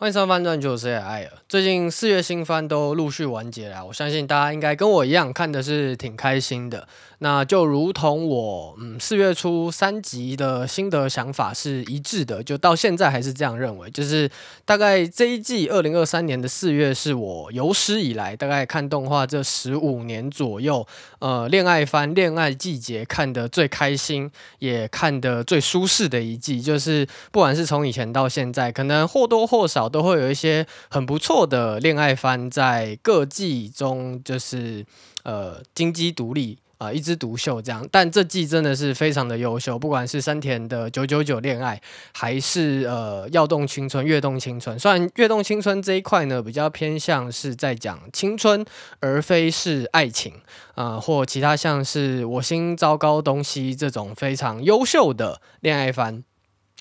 欢迎收看翻转九，我是艾尔。最近四月新番都陆续完结了，我相信大家应该跟我一样看的是挺开心的。那就如同我嗯四月初三集的心得想法是一致的，就到现在还是这样认为。就是大概这一季二零二三年的四月是我有史以来大概看动画这十五年左右，呃，恋爱番恋爱季节看得最开心，也看得最舒适的一季。就是不管是从以前到现在，可能或多或少都会有一些很不错的恋爱番在各季中，就是呃金鸡独立。啊、一枝独秀这样，但这季真的是非常的优秀，不管是山田的九九九恋爱，还是呃跃动青春、跃动青春。虽然跃动青春这一块呢，比较偏向是在讲青春，而非是爱情啊、或其他像是我心糟糕东西这种非常优秀的恋爱番。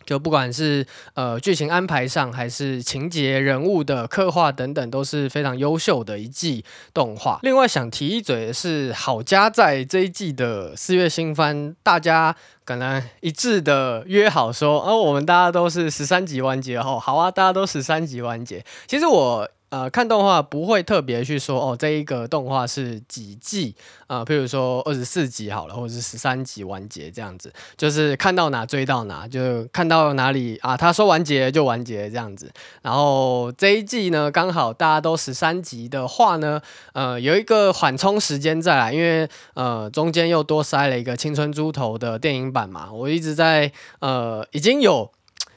就不管是呃剧情安排上，还是情节人物的刻画等等，都是非常优秀的一季动画。另外想提一嘴的是，好家在这一季的四月新番，大家可能一致的约好说，哦、我们大家都是十三集完结哦，好啊，大家都十三集完结。其实我。呃，看动画不会特别去说哦，这一个动画是几季啊？呃，譬如说二十四集好了，或者是十三集完结这样子，就是看到哪追到哪，就看到哪里啊，他说完结就完结这样子。然后这一季呢，刚好大家都十三集的话呢，呃，有一个缓冲时间再来，因为呃中间又多塞了一个青春猪头的电影版嘛，我一直在呃已经有。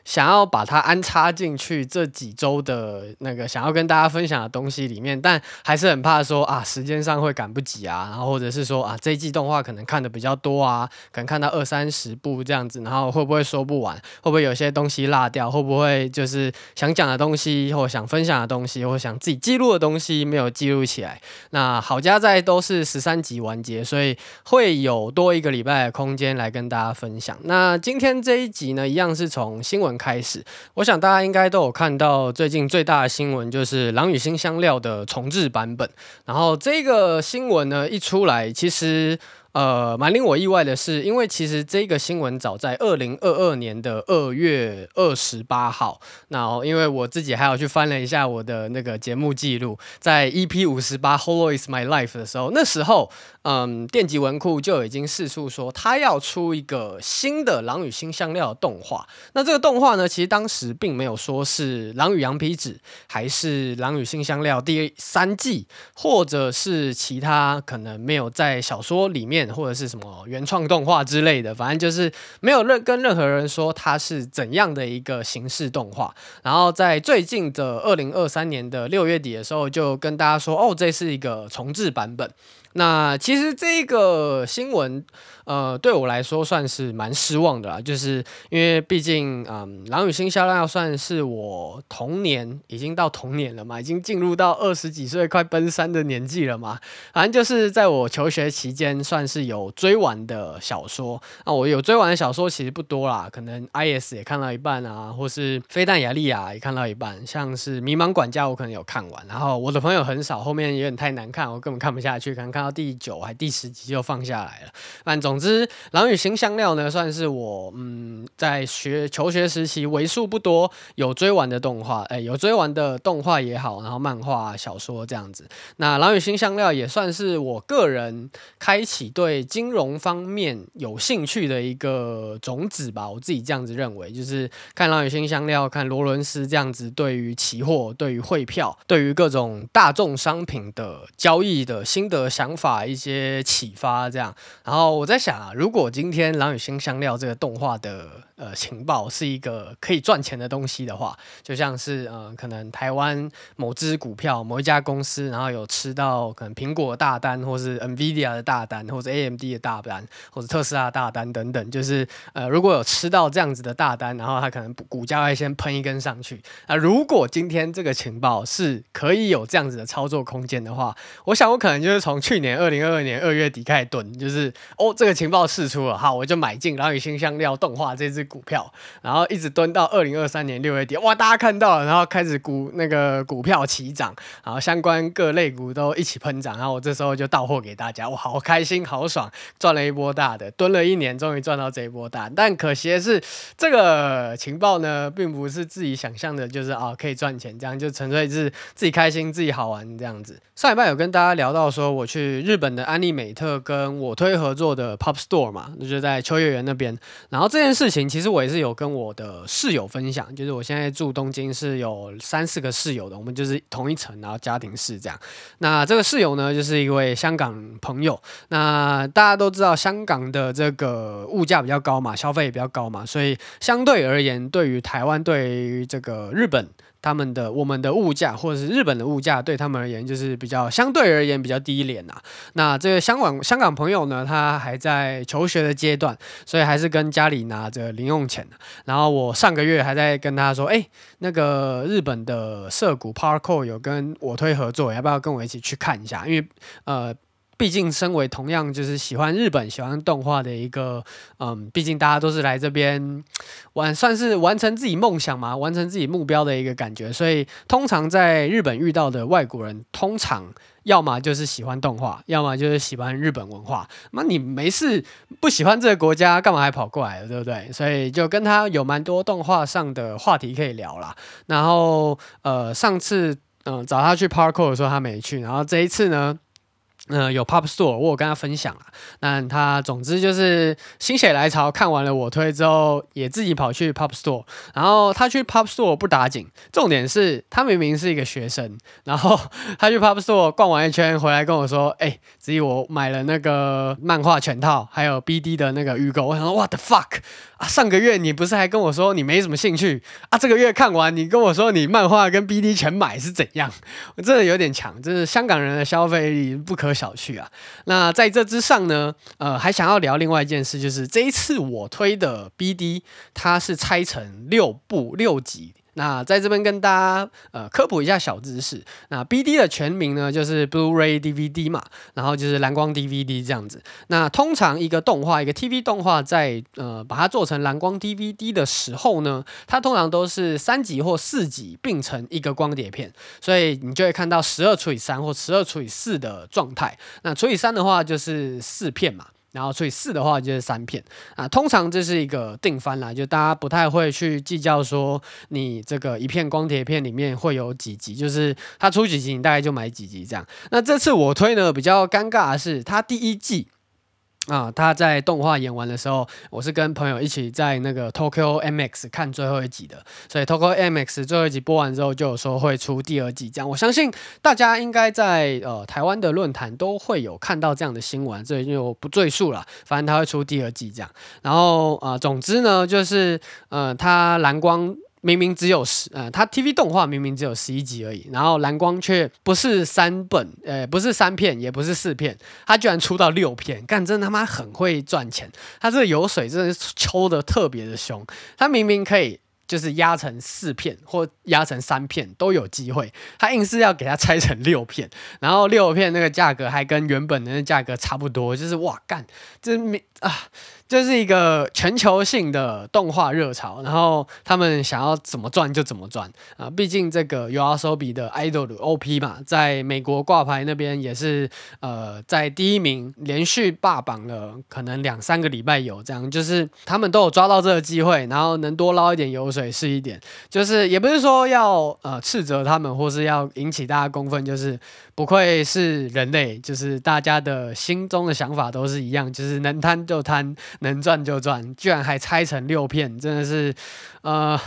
想要把它安插进去这几周的那个想要跟大家分享的东西里面，但还是很怕说啊，时间上会赶不及啊，然后或者是说啊，这一季动画可能看的比较多啊，可能看到二三十部这样子，然后会不会说不完？会不会有些东西落掉？会不会就是想讲的东西或想分享的东西或想自己记录的东西没有记录起来？那好家在都是十三集完结，所以会有多一个礼拜的空间来跟大家分享。那今天这一集呢，一样是从新闻。开始，我想大家应该都有看到最近最大的新闻，就是《狼与新香料》的重置版本。然后这个新闻呢一出来，其实。呃，蛮令我意外的是，因为其实这个新闻早在二零二二年的二月二十八号，那因为我自己还有去翻了一下我的那个节目记录，在 EP 五十八《Hollow Is My Life》的时候，那时候，嗯，电极文库就已经释出说他要出一个新的《狼与辛香料》的动画。那这个动画呢，其实当时并没有说是《狼与羊皮纸》，还是《狼与辛香料》第三季，或者是其他可能没有在小说里面。或者是什么原创动画之类的，反正就是没有任跟任何人说它是怎样的一个形式动画。然后在最近的二零二三年的六月底的时候，就跟大家说，哦，这是一个重置版本。那其实这个新闻，呃，对我来说算是蛮失望的啦，就是因为毕竟，嗯，《狼与辛香料》算是我童年，已经到童年了嘛，已经进入到二十几岁快奔三的年纪了嘛。反正就是在我求学期间，算是有追完的小说。那我有追完的小说其实不多啦，可能《I.S》也看到一半啊，或是《飞弹雅莉亚》也看到一半，像是《迷茫管家》我可能有看完，然后我的朋友很少，后面有点太难看，我根本看不下去，看看到第九还第十集就放下来了。但总之，《狼与辛香料》呢，算是我嗯在学求学时期为数不多有追完的动画，哎，有追完的动画也好，然后漫画、小说这样子。那《狼与辛香料》也算是我个人开启对金融方面有兴趣的一个种子吧。我自己这样子认为，就是看《狼与辛香料》，看罗伦斯这样子，对于期货、对于汇票、对于各种大众商品的交易的心得想法一些启发，这样。然后我在想啊，如果今天《狼与辛香料》这个动画的呃情报是一个可以赚钱的东西的话，就像是呃可能台湾某只股票某一家公司，然后有吃到可能苹果的大单，或是 NVIDIA 的大单，或者 AMD 的大单，或者特斯拉大单等等，就是呃如果有吃到这样子的大单，然后它可能股价会先喷一根上去。那如果今天这个情报是可以有这样子的操作空间的话，我想我可能就是从去年二零二二年二月底开始蹲，就是哦，这个情报释出了，好，我就买进《然后与辛香料》动画这支股票，然后一直蹲到二零二三年六月底，哇，大家看到了，然后开始股那个股票齐涨，然后相关各类股都一起喷涨，然后我这时候就到货给大家，哇，好开心，好爽，赚了一波大的，蹲了一年，终于赚到这一波大。但可惜的是，这个情报呢，并不是自己想象的，就是啊可以赚钱，这样就纯粹是自己开心、自己好玩这样子。上礼拜有跟大家聊到说，我去日本的安利美特跟我推合作的 Pop Store 嘛，那就在秋叶原那边。然后这件事情，其实我也是有跟我的室友分享，就是我现在住东京是有三四个室友的，我们就是同一层，然后家庭式这样。那这个室友呢，就是一位香港朋友。那大家都知道，香港的这个物价比较高嘛，消费也比较高嘛，所以相对而言，对于台湾，对于这个日本。他们的我们的物价，或者是日本的物价，对他们而言就是比较相对而言比较低廉呐。那这个香港香港朋友呢，他还在求学的阶段，所以还是跟家里拿着零用钱。然后我上个月还在跟他说，哎，那个日本的涩谷 PARCO 有跟我推合作，要不要跟我一起去看一下？因为呃。毕竟，身为同样就是喜欢日本、喜欢动画的一个，嗯，毕竟大家都是来这边完，算是完成自己梦想嘛，完成自己目标的一个感觉。所以，通常在日本遇到的外国人，通常要么就是喜欢动画，要么就是喜欢日本文化。那你没事不喜欢这个国家，干嘛还跑过来了，对不对？所以就跟他有蛮多动画上的话题可以聊啦。然后，呃，上次嗯找他去 Parko 的时候，他没去。然后这一次呢？嗯、有 Pop Store，我有跟他分享了。那他总之就是心血来潮，看完了我推之后，也自己跑去 Pop Store。然后他去 Pop Store 不打紧，重点是他明明是一个学生，然后 他去 Pop Store 逛完一圈回来跟我说：“哎、欸，子怡，我买了那个漫画全套，还有 BD 的那个预购。”我想说：“What the fuck 啊！上个月你不是还跟我说你没什么兴趣啊？这个月看完你跟我说你漫画跟 BD 全买是怎样？我真的有点强，就是香港人的消费力不可。”小去啊，那在这之上呢，呃，还想要聊另外一件事，就是这一次我推的 BD，它是拆成六部六集。那在这边跟大家呃科普一下小知识。那 BD 的全名呢，就是 Blu-ray DVD 嘛，然后就是蓝光 DVD 这样子。那通常一个动画，一个 TV 动画在呃把它做成蓝光 DVD 的时候呢，它通常都是三集或四集并成一个光碟片，所以你就会看到十二除以三或十二除以四的状态。那除以三的话就是四片嘛。然后除以四的话就是三片啊，通常这是一个定番啦，就大家不太会去计较说你这个一片光碟片里面会有几集，就是它出几集你大概就买几集这样。那这次我推呢比较尴尬的是，它第一季。啊，他在动画演完的时候，我是跟朋友一起在那个 Tokyo MX 看最后一集的，所以 Tokyo MX 最后一集播完之后，就有说会出第二季，这样我相信大家应该在呃台湾的论坛都会有看到这样的新闻，这就不赘述了，反正他会出第二季这样，然后呃，总之呢，就是呃，他蓝光。明明只有十，呃，它 TV 动画明明只有十一集而已，然后蓝光却不是三本，呃，不是三片，也不是四片，它居然出到六片，干，真他妈很会赚钱，它这个油水真的是抽得特别的凶，它明明可以。就是压成四片或压成三片都有机会，他硬是要给它拆成六片，然后六片那个价格还跟原本的那价格差不多，就是哇干，这没啊，就是一个全球性的动画热潮，然后他们想要怎么赚就怎么赚啊，毕竟这个 YOASOBI 的 idol OP 嘛，在美国挂牌那边也是呃在第一名，连续霸榜了可能两三个礼拜有这样，就是他们都有抓到这个机会，然后能多捞一点油水。是一点，就是也不是说要呃斥责他们，或是要引起大家公愤，就是不愧是人类，就是大家的心中的想法都是一样，就是能贪就贪，能赚就赚，居然还拆成六片，真的是呃。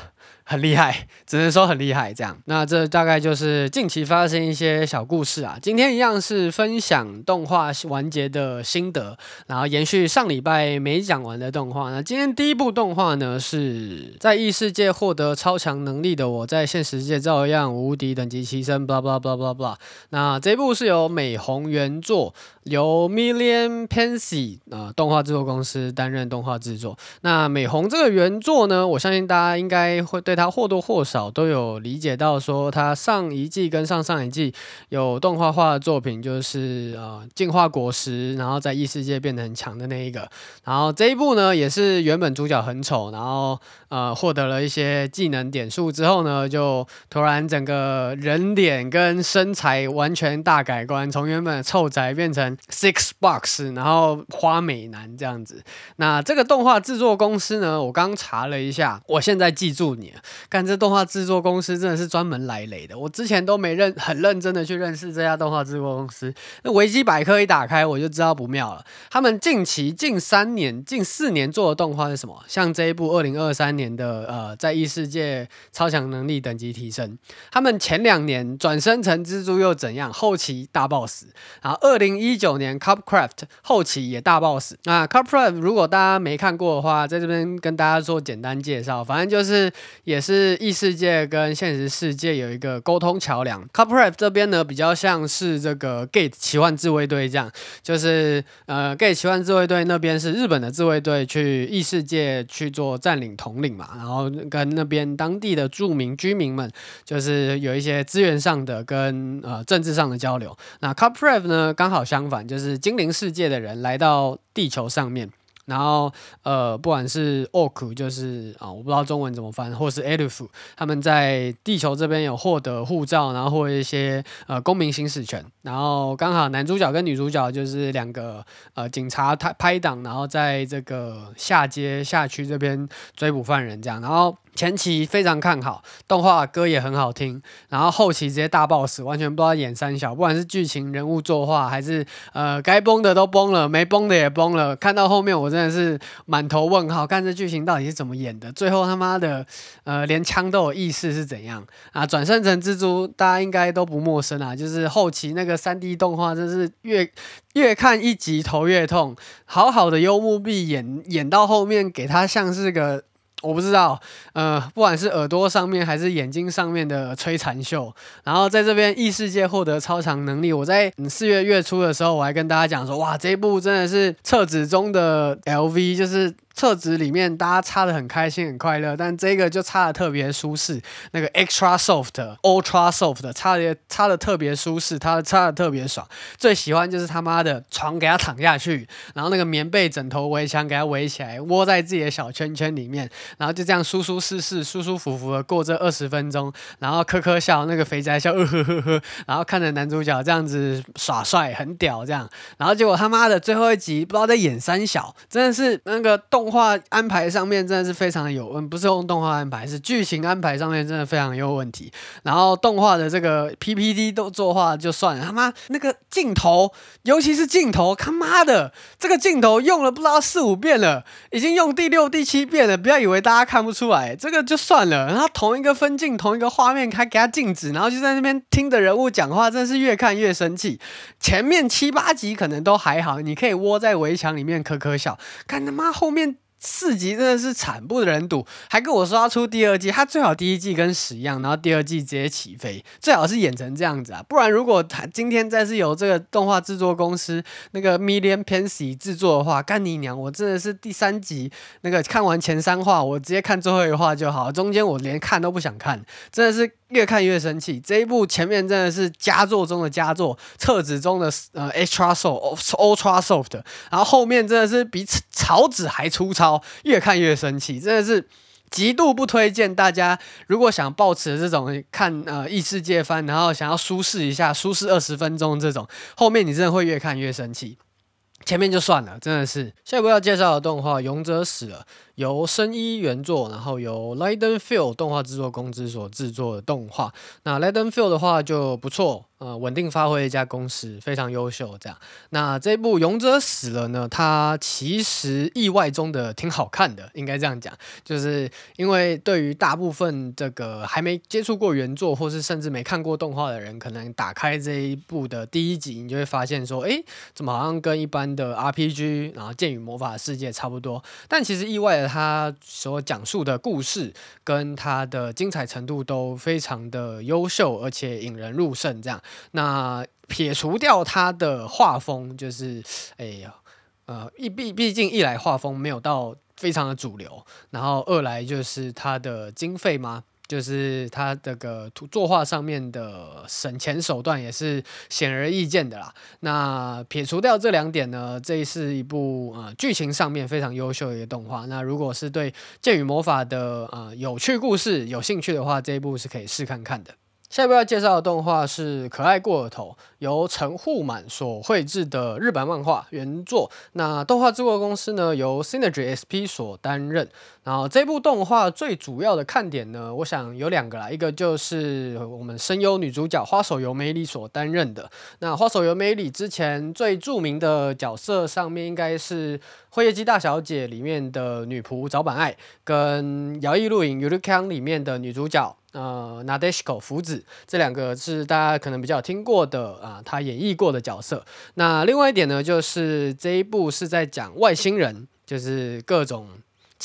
很厉害，只能说很厉害。这样，那这大概就是近期发生一些小故事啊。今天一样是分享动画完结的心得，然后延续上礼拜没讲完的动画。那今天第一部动画呢，是在异世界获得超强能力的我，在现实界照样无敌，等级提升，blah blah blah blah blah。那这一部是由美红原作，由 Million Pansy 啊、动画制作公司担任动画制作。那美红这个原作呢，我相信大家应该会对。他或多或少都有理解到说，他上一季跟上上一季有动画化的作品，就是呃进化果实，然后在异世界变得很强的那一个。然后这一部呢，也是原本主角很丑，然后呃获得了一些技能点数之后呢，就突然整个人脸跟身材完全大改观，从原本的臭宅变成 six box，然后花美男这样子。那这个动画制作公司呢，我刚查了一下，我现在记住你了。干，这动画制作公司真的是专门来雷的，我之前都没认很认真的去认识这家动画制作公司。那维基百科一打开，我就知道不妙了。他们近期近三年、近四年做的动画是什么？像这一部二零二三年的呃，在异世界超强能力等级提升。他们前两年转生成蜘蛛又怎样？后期大爆死。然后二零一九年 Cupcraft 后期也大爆死。那 Cupcraft 如果大家没看过的话，在这边跟大家做简单介绍，反正就是也也是异世界跟现实世界有一个沟通桥梁。Cupcraft 这边呢，比较像是这个 Gate 奇幻自卫队这样，就是呃 Gate 奇幻自卫队那边是日本的自卫队去异世界去做占领统领嘛，然后跟那边当地的著名居民们就是有一些资源上的跟呃政治上的交流。那 Cupcraft 呢，刚好相反，就是精灵世界的人来到地球上面。然后，呃，不管是 Ork 就是啊，我不知道中文怎么翻，或是 Elf，他们在地球这边有获得护照，然后或一些呃公民行使权。然后刚好男主角跟女主角就是两个呃警察拍拍档，然后在这个下街下区这边追捕犯人这样。然后。前期非常看好，动画歌也很好听，然后后期直接大爆死，完全不知道演三小，不管是剧情、人物作画，还是呃该崩的都崩了，没崩的也崩了。看到后面我真的是满头问号，看这剧情到底是怎么演的？最后他妈的，呃，连枪都有意识是怎样啊？转生成蜘蛛，大家应该都不陌生啊，就是后期那个三 D 动画，真是越越看一集头越痛。好好的幽默币演演到后面，给他像是个。我不知道，呃，不管是耳朵上面还是眼睛上面的摧残秀，然后在这边异世界获得超常能力。我在四月月初的时候，我还跟大家讲说，哇，这一部真的是厕纸中的 LV，就是。厕纸里面大家擦的很开心很快乐，但这个就擦的特别舒适，那个 extra soft、ultra soft 擦的擦的特别舒适，它擦的特别爽。最喜欢就是他妈的床给他躺下去，然后那个棉被、枕头、围墙给他围起来，窝在自己的小圈圈里面，然后就这样舒舒适适、舒舒服服的过这二十分钟，然后呵呵笑，那个肥宅笑，呃呵呵呵，然后看着男主角这样子耍帅，很屌这样，然后结果他妈的最后一集不知道在演三小，真的是那个动。动画安排上面真的是非常的有问，不是用动画安排，是剧情安排上面真的非常有问题。然后动画的这个 PPT 都作画就算了，他妈那个镜头，尤其是镜头，他妈的这个镜头用了不知道四五遍了，已经用第六、第七遍了。不要以为大家看不出来，这个就算了。然后同一个分镜，同一个画面，还给他静止，然后就在那边听的人物讲话，真是越看越生气。前面七八集可能都还好，你可以窝在围墙里面可可笑，看他妈后面。四集真的是惨不忍睹，还跟我说要出第二季，他最好第一季跟屎一样，然后第二季直接起飞，最好是演成这样子啊，不然如果他今天再是由这个动画制作公司那个 Million Pensy 制作的话，干你娘！我真的是第三集那个看完前三话，我直接看最后一话就好，中间我连看都不想看，真的是。越看越生气，这一部前面真的是佳作中的佳作，册子中的呃 extra soft ultra soft，然后后面真的是比草纸还粗糙，越看越生气，真的是极度不推荐大家。如果想抱持这种看呃异世界番，然后想要舒适一下，舒适二十分钟这种，后面你真的会越看越生气。前面就算了，真的是。下一部要介绍的动画《勇者死了》。由生一原作，然后由 Leiden Film 动画制作公司所制作的动画。那 Leiden Film 的话就不错，呃，稳定发挥一家公司，非常优秀。这样，那这部《勇者死了》呢，它其实意外中的挺好看的，应该这样讲，就是因为对于大部分这个还没接触过原作，或是甚至没看过动画的人，可能打开这一部的第一集，你就会发现说，哎，怎么好像跟一般的 RPG，然后剑与魔法世界差不多？但其实意外的。他所讲述的故事跟他的精彩程度都非常的优秀，而且引人入胜。这样，那撇除掉他的画风，就是，哎呀，呃，一毕毕竟一来画风没有到非常的主流，然后二来就是它的经费嘛。就是他这个图作画上面的省钱手段也是显而易见的啦。那撇除掉这两点呢，这是一部呃剧情上面非常优秀的一个动画。那如果是对剑与魔法的呃有趣故事有兴趣的话，这一部是可以试看看的。下一部要介绍的动画是《可爱过头》，由陈户满所绘制的日本漫画原作。那动画制作公司呢，由 Synergy SP 所担任。然后这部动画最主要的看点呢，我想有两个啦，一个就是我们声优女主角花守由美里所担任的。那花守由美里之前最著名的角色上面应该是《辉夜姬大小姐》里面的女仆早坂爱，跟《摇曳露营 Yurukang》里面的女主角。呃 n a d e s h k o 福子这两个是大家可能比较听过的啊，他演绎过的角色。那另外一点呢，就是这一部是在讲外星人，就是各种。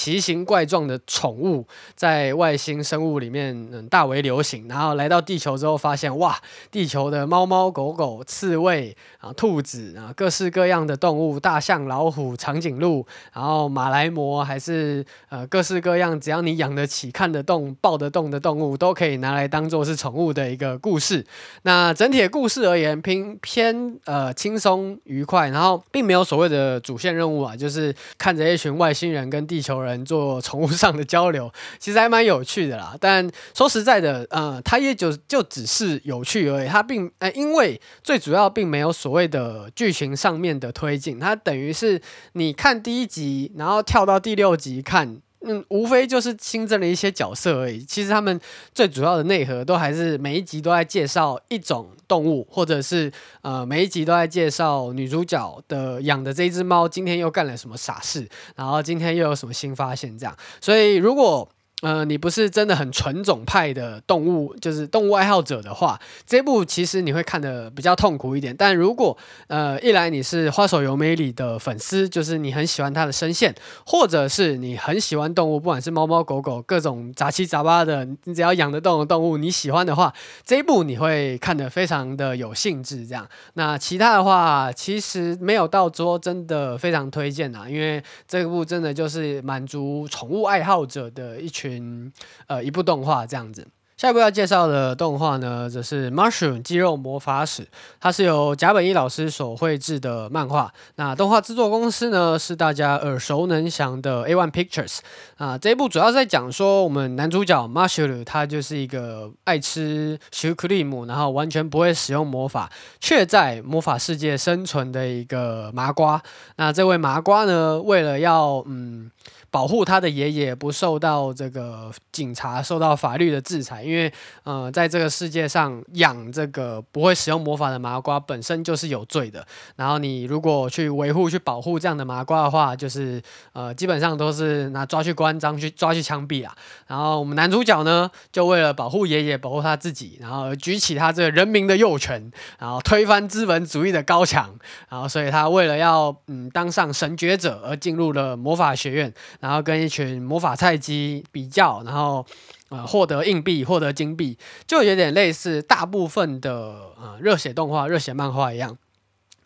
奇形怪状的宠物在外星生物里面嗯大为流行，然后来到地球之后发现哇，地球的猫猫狗狗、刺猬啊、兔子啊，各式各样的动物，大象、老虎、长颈鹿，然后马来貘，还是呃各式各样，只要你养得起、看得动、抱得动的动物，都可以拿来当做是宠物的一个故事。那整体的故事而言，偏偏呃轻松愉快，然后并没有所谓的主线任务啊，就是看着一群外星人跟地球人做宠物上的交流，其实还蛮有趣的啦。但说实在的，呃，它也就就只是有趣而已。它并呃，因为最主要并没有所谓的剧情上面的推进，它等于是你看第一集，然后跳到第六集看。嗯，无非就是新增了一些角色而已。其实他们最主要的内核都还是每一集都在介绍一种动物，或者是呃每一集都在介绍女主角的养的这只猫今天又干了什么傻事，然后今天又有什么新发现这样。所以如果呃，你不是真的很纯种派的动物，就是动物爱好者的话，这部其实你会看得比较痛苦一点。但如果呃，一来你是花手由美里的粉丝，就是你很喜欢它的声线，或者是你很喜欢动物，不管是猫猫狗狗各种杂七杂八的，你只要养得动的动物，你喜欢的话，这一部你会看得非常的有兴致。这样，那其他的话，其实没有到说真的非常推荐啊，因为这部真的就是满足宠物爱好者的一群。嗯，呃，一部动画这样子。下一部要介绍的动画呢，则是《Mushroom 肌肉魔法使》，它是由甲本一老师所绘制的漫画。那动画制作公司呢，是大家耳熟能详的 A One Pictures。啊，这一部主要在讲说，我们男主角 Mushroom 他就是一个爱吃巧克力姆，然后完全不会使用魔法，却在魔法世界生存的一个麻瓜。那这位麻瓜呢，为了要嗯。保护他的爷爷不受到这个警察受到法律的制裁，因为呃，在这个世界上养这个不会使用魔法的麻瓜本身就是有罪的。然后你如果去维护、去保护这样的麻瓜的话，就是呃，基本上都是拿抓去关张、去抓去枪毙啊。然后我们男主角呢，就为了保护爷爷、保护他自己，然后举起他这个人民的右拳，然后推翻资本主义的高墙。然后所以他为了要嗯当上神觉者而进入了魔法学院。然后跟一群魔法菜鸡比较，然后呃获得硬币、获得金币，就有点类似大部分的呃热血动画、热血漫画一样。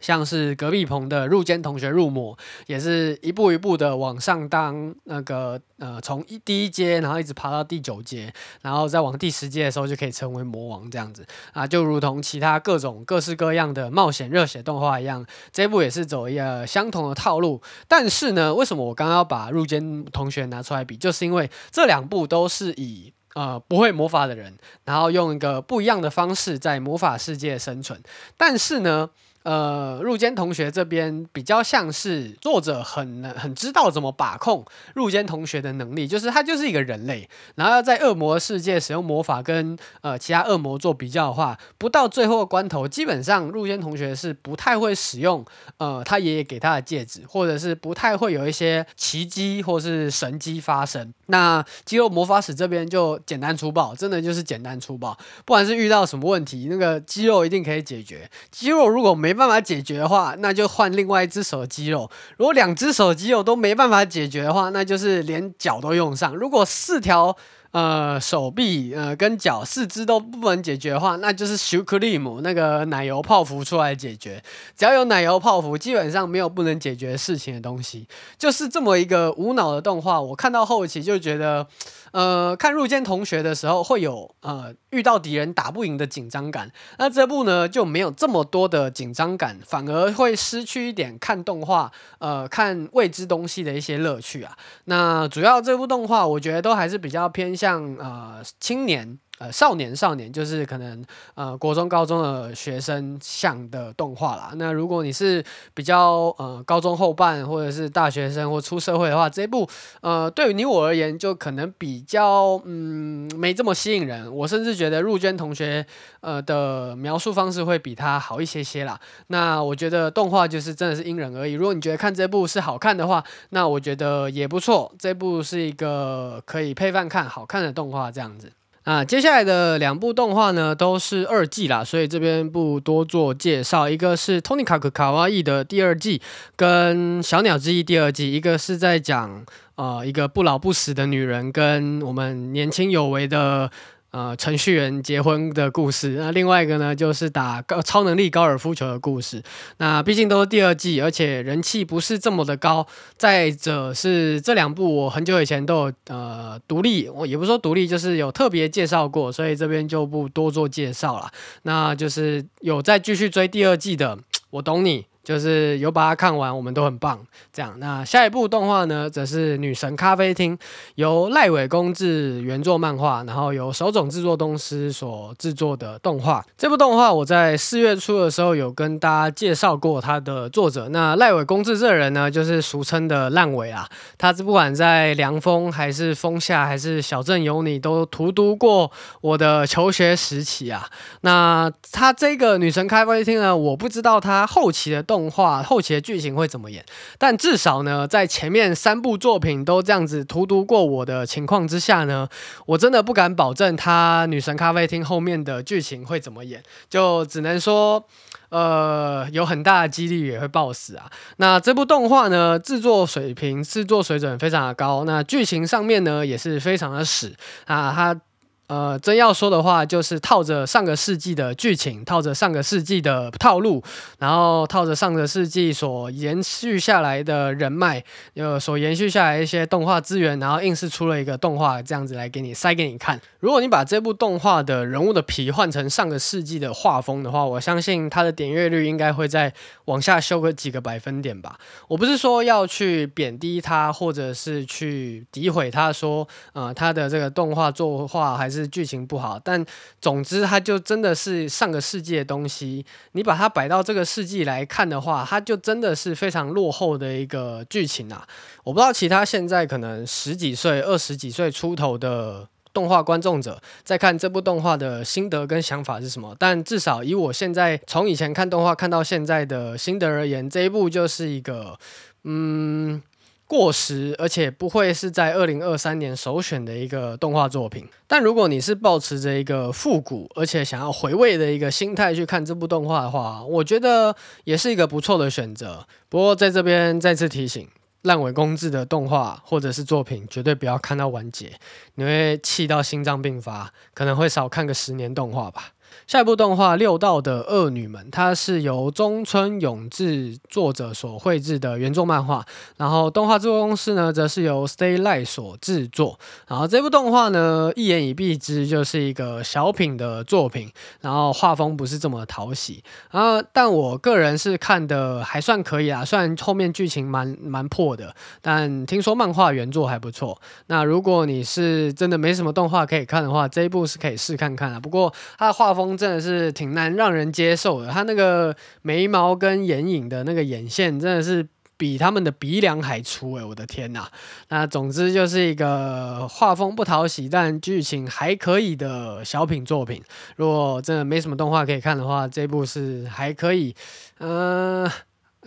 像是隔壁棚的入间同学入魔，也是一步一步的往上当那个呃，从一第一阶，然后一直爬到第九阶，然后再往第十阶的时候就可以成为魔王这样子啊，就如同其他各种各式各样的冒险热血动画一样，这部也是走一个相同的套路。但是呢，为什么我刚刚把入间同学拿出来比，就是因为这两部都是以呃不会魔法的人，然后用一个不一样的方式在魔法世界生存，但是呢。呃，入间同学这边比较像是作者很很知道怎么把控入间同学的能力，就是他就是一个人类，然后要在恶魔世界使用魔法跟呃其他恶魔做比较的话，不到最后关头，基本上入间同学是不太会使用呃他爷爷给他的戒指，或者是不太会有一些奇迹或是神迹发生。那肌肉魔法使这边就简单粗暴，真的就是简单粗暴，不管是遇到什么问题，那个肌肉一定可以解决。肌肉如果没没办法解决的话，那就换另外一只手的肌肉。如果两只手肌肉都没办法解决的话，那就是连脚都用上。如果四条呃手臂呃跟脚四肢都不能解决的话，那就是シュークリーム那个奶油泡芙出来解决。只要有奶油泡芙，基本上没有不能解决事情的东西。就是这么一个无脑的动画，我看到后期就觉得。呃，看入间同学的时候会有呃遇到敌人打不赢的紧张感，那这部呢就没有这么多的紧张感，反而会失去一点看动画呃看未知东西的一些乐趣啊。那主要这部动画我觉得都还是比较偏向 像呃青年。呃，少年少年就是可能呃，国中高中的学生向的动画啦。那如果你是比较呃高中后半或者是大学生或出社会的话，这一部呃对于你我而言就可能比较嗯没这么吸引人。我甚至觉得入间同学呃的描述方式会比他好一些些啦。那我觉得动画就是真的是因人而异。如果你觉得看这部是好看的话，那我觉得也不错。这部是一个可以配饭看好看的动画，这样子。啊，接下来的两部动画呢，都是二季啦，所以这边不多做介绍。一个是《とにかくかわいい》的第二季，跟《小鸟之翼》第二季，一个是在讲呃一个不老不死的女人跟我们年轻有为的。 呃，程序员结婚的故事。那另外一个呢，就是打高超能力高尔夫球的故事。那毕竟都是第二季，而且人气不是这么的高。再者是这两部，我很久以前都有呃独立，我也不是说独立，就是有特别介绍过，所以这边就不多做介绍了。那就是有再继续追第二季的，我懂你。就是有把它看完，我们都很棒。这样，那下一部动画呢，则是《女神咖啡厅》，由赖伟公治原作漫画，然后由手冢制作东司所制作的动画。这部动画我在四月初的时候有跟大家介绍过它的作者。那赖伟公治这人呢，就是俗称的烂尾啊。他不管在凉风还是风下还是小镇有你，都荼毒过我的求学时期啊。那他这个《女神咖啡厅》呢，我不知道他后期的动动画后期的剧情会怎么演？但至少呢，在前面三部作品都这样子荼毒过我的情况之下呢，我真的不敢保证他《女神咖啡厅》后面的剧情会怎么演，就只能说，呃，有很大的几率也会爆死啊。那这部动画呢，制作水平、制作水准非常的高，那剧情上面呢也是非常的屎啊，它。呃，真要说的话，就是套着上个世纪的剧情，套着上个世纪的套路，然后套着上个世纪所延续下来的人脉，呃，所延续下来一些动画资源，然后硬是出了一个动画这样子来给你塞给你看。如果你把这部动画的人物的皮换成上个世纪的画风的话，我相信它的点阅率应该会再往下修个几个百分点吧。我不是说要去贬低它，或者是去诋毁它，说呃，它的这个动画作画还是。是剧情不好，但总之它就真的是上个世纪的东西。你把它摆到这个世纪来看的话，它就真的是非常落后的一个剧情啊！我不知道其他现在可能十几岁、二十几岁出头的动画观众者在看这部动画的心得跟想法是什么，但至少以我现在从以前看动画看到现在的心得而言，这一部就是一个嗯。过时，而且不会是在二零二三年首选的一个动画作品。但如果你是抱持着一个复古而且想要回味的一个心态去看这部动画的话，我觉得也是一个不错的选择。不过在这边再次提醒，烂尾工制的动画或者是作品，绝对不要看到完结，你会气到心脏病发，可能会少看个十年动画吧。下一部动画《六道的恶女们》，它是由中村永志作者所绘制的原作漫画，然后动画制作公司呢，则是由 Stay Light 所制作。然后这部动画呢，一言以蔽之，就是一个小品的作品，然后画风不是这么讨喜。然后，但我个人是看的还算可以啊，虽然后面剧情蛮蛮破的，但听说漫画原作还不错。那如果你是真的没什么动画可以看的话，这一部是可以试看看啊。不过它的画风。真的是挺难让人接受的，他那个眉毛跟眼影的那个眼线，真的是比他们的鼻梁还粗哎！我的天呐，那总之就是一个画风不讨喜，但剧情还可以的小品作品。如果真的没什么动画可以看的话，这部是还可以，嗯、呃，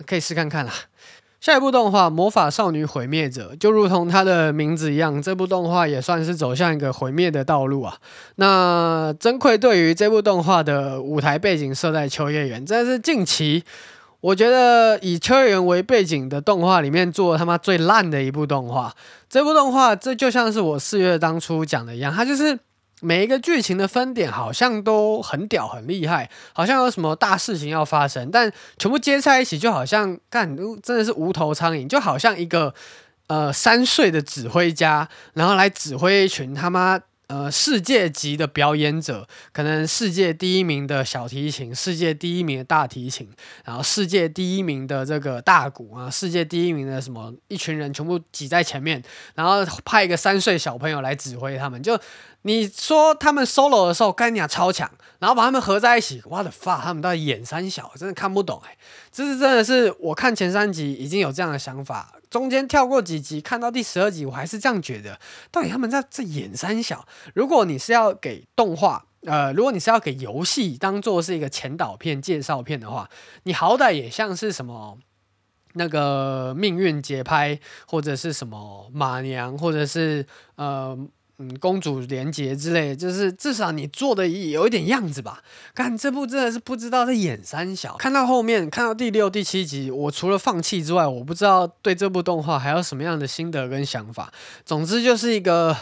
可以试看看啦。下一部动画《魔法少女毁灭者》就如同它的名字一样，这部动画也算是走向一个毁灭的道路啊。那真愧对于这部动画的舞台背景设在秋叶原，这是近期我觉得以秋叶原为背景的动画里面做他妈最烂的一部动画。这部动画这就像是我四月当初讲的一样，它就是每一个剧情的分点好像都很屌很厉害，好像有什么大事情要发生，但全部接在一起就好像干真的是无头苍蝇，就好像一个呃三岁的指挥家，然后来指挥一群他妈。呃，世界级的表演者，可能世界第一名的小提琴，世界第一名的大提琴，然后世界第一名的这个大鼓啊，世界第一名的什么，一群人全部挤在前面，然后派一个三岁小朋友来指挥他们，就。你说他们 solo 的时候，干你娘超强，然后把他们合在一起，what the fuck，他们到底演三小，真的看不懂哎、欸。这是真的是我看前三集已经有这样的想法，中间跳过几集，看到第十二集，我还是这样觉得，到底他们在在演三小？如果你是要给动画，呃，如果你是要给游戏当做是一个前导片、介绍片的话，你好歹也像是什么那个命运节拍，或者是什么马娘，或者是呃。嗯，公主连结之类，就是至少你做的有一点样子吧。看这部真的是不知道在演三小，看到后面看到第六、第七集，我除了放弃之外，我不知道对这部动画还有什么样的心得跟想法。总之就是一个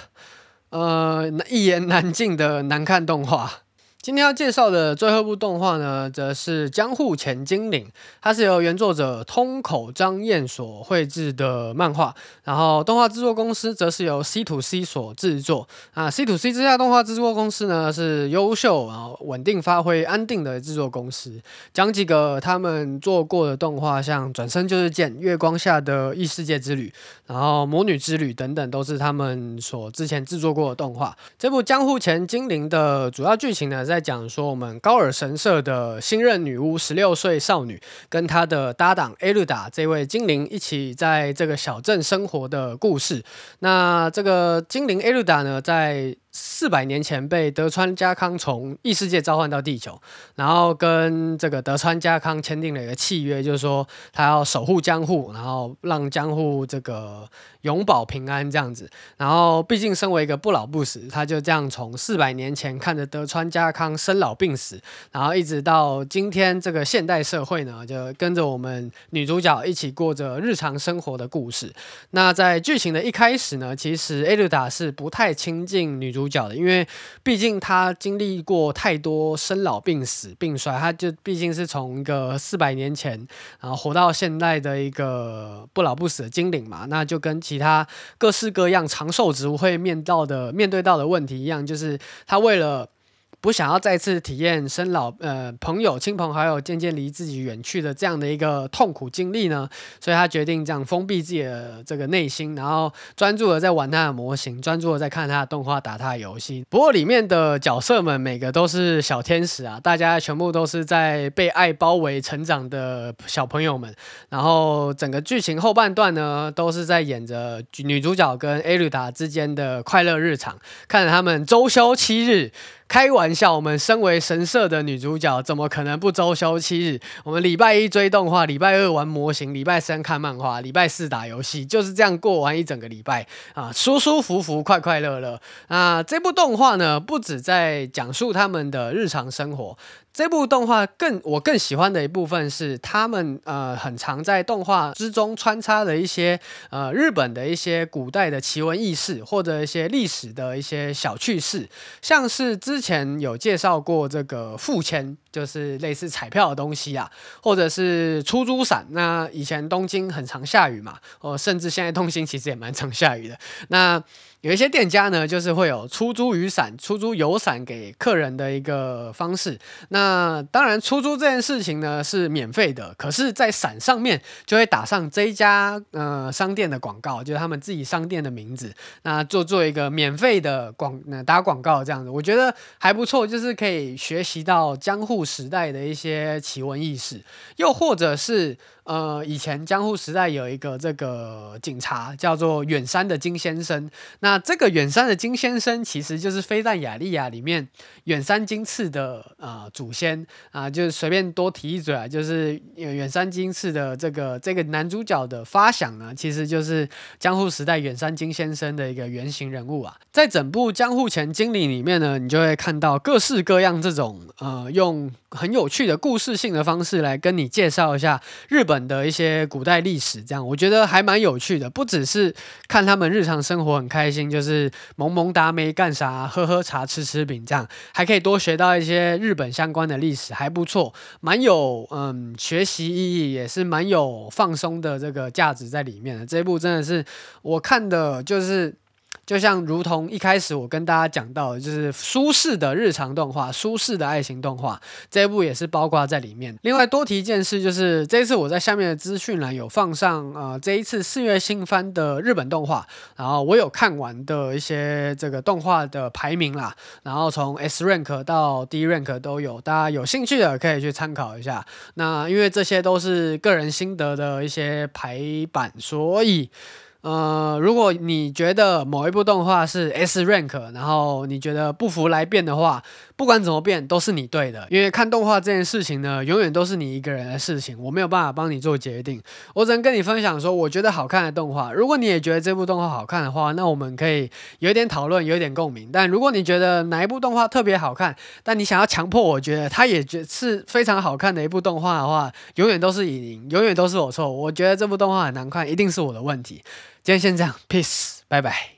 呃一言难尽的难看动画。今天要介绍的最后一部动画呢，则是《江户前精灵》，它是由原作者通口张彦所绘制的漫画，然后动画制作公司则是由 C to C 所制作。啊，C to C 这家动画制作公司呢，是优秀然后稳定发挥、安定的制作公司。讲几个他们做过的动画，像《转身就是剑》、《月光下的异世界之旅》，然后《魔女之旅》等等，都是他们所之前制作过的动画。这部《江户前精灵》的主要剧情呢，在在讲说，我们高尔神社的新任女巫十六岁少女跟她的搭档艾露达这位精灵一起在这个小镇生活的故事。那这个精灵艾露达呢，在四百年前被德川家康从异世界召唤到地球，然后跟这个德川家康签订了一个契约，就是说他要守护江户，然后让江户这个永保平安这样子。然后毕竟身为一个不老不死，他就这样从四百年前看着德川家康生老病死，然后一直到今天这个现代社会呢，就跟着我们女主角一起过着日常生活的故事。那在剧情的一开始呢，其实艾露达是不太亲近女主。主角的，因为毕竟他经历过太多生老病死、病衰，他就毕竟是从一个四百年前，然后活到现在的一个不老不死的精灵嘛，那就跟其他各式各样长寿植物会面到的面对到的问题一样，就是他为了。不想要再次体验生老呃朋友亲朋好友渐渐离自己远去的这样的一个痛苦经历呢，所以他决定这样封闭自己的这个内心，然后专注的在玩他的模型，专注的在看他的动画、打他的游戏。不过里面的角色们每个都是小天使啊，大家全部都是在被爱包围成长的小朋友们。然后整个剧情后半段呢，都是在演着女主角跟艾瑞达之间的快乐日常，看着他们周休七日。开玩笑，我们身为神社的女主角，怎么可能不周休七日？我们礼拜一追动画，礼拜二玩模型，礼拜三看漫画，礼拜四打游戏，就是这样过完一整个礼拜啊，舒舒服服，快快乐乐。啊，这部动画呢，不止在讲述他们的日常生活。这部动画更我更喜欢的一部分是，他们呃很常在动画之中穿插的一些呃日本的一些古代的奇闻异事，或者一些历史的一些小趣事，像是之前有介绍过这个付签，就是类似彩票的东西啊，或者是出租伞。那以前东京很常下雨嘛，哦，甚至现在东京其实也蛮常下雨的。那有一些店家呢，就是会有出租雨伞、出租油伞给客人的一个方式。那当然，出租这件事情呢是免费的，可是，在伞上面就会打上这一家呃商店的广告，就是他们自己商店的名字。那做做一个免费的广打广告这样子，我觉得还不错，就是可以学习到江户时代的一些奇闻异事，又或者是。呃，以前江户时代有一个这个警察叫做远山的金先生。那这个远山的金先生其实就是飞弹亚莉亚里面远山金次的呃祖先啊、就是随便多提一嘴啊，就是远山金次的这个这个男主角的发想呢，其实就是江户时代远山金先生的一个原型人物啊。在整部江户前精灵里面呢，你就会看到各式各样这种呃用很有趣的故事性的方式来跟你介绍一下日本的一些古代历史，这样我觉得还蛮有趣的。不只是看他们日常生活很开心，就是萌萌哒没干啥，喝喝茶，吃吃饼，这样还可以多学到一些日本相关的历史，还不错，蛮有嗯学习意义，也是蛮有放松的这个价值在里面的。这一部真的是我看的，就是。就像如同一开始我跟大家讲到的，就是舒适的日常动画、舒适的爱情动画，这一部也是包括在里面。另外多提一件事，就是这一次我在下面的资讯栏有放上呃这一次四月新番的日本动画，然后我有看完的一些这个动画的排名啦，然后从 S rank 到 D rank 都有，大家有兴趣的可以去参考一下。那因为这些都是个人心得的一些排版，所以。呃，如果你觉得某一部动画是 S rank，然后你觉得不服来辩的话，不管怎么辩都是你对的，因为看动画这件事情呢，永远都是你一个人的事情，我没有办法帮你做决定，我只能跟你分享说，我觉得好看的动画。如果你也觉得这部动画好看的话，那我们可以有点讨论，有点共鸣。但如果你觉得哪一部动画特别好看，但你想要强迫我觉得它也觉是非常好看的一部动画的话，永远都是你赢，永远都是我错。我觉得这部动画很难看，一定是我的问题。今天先这样，peace，拜拜。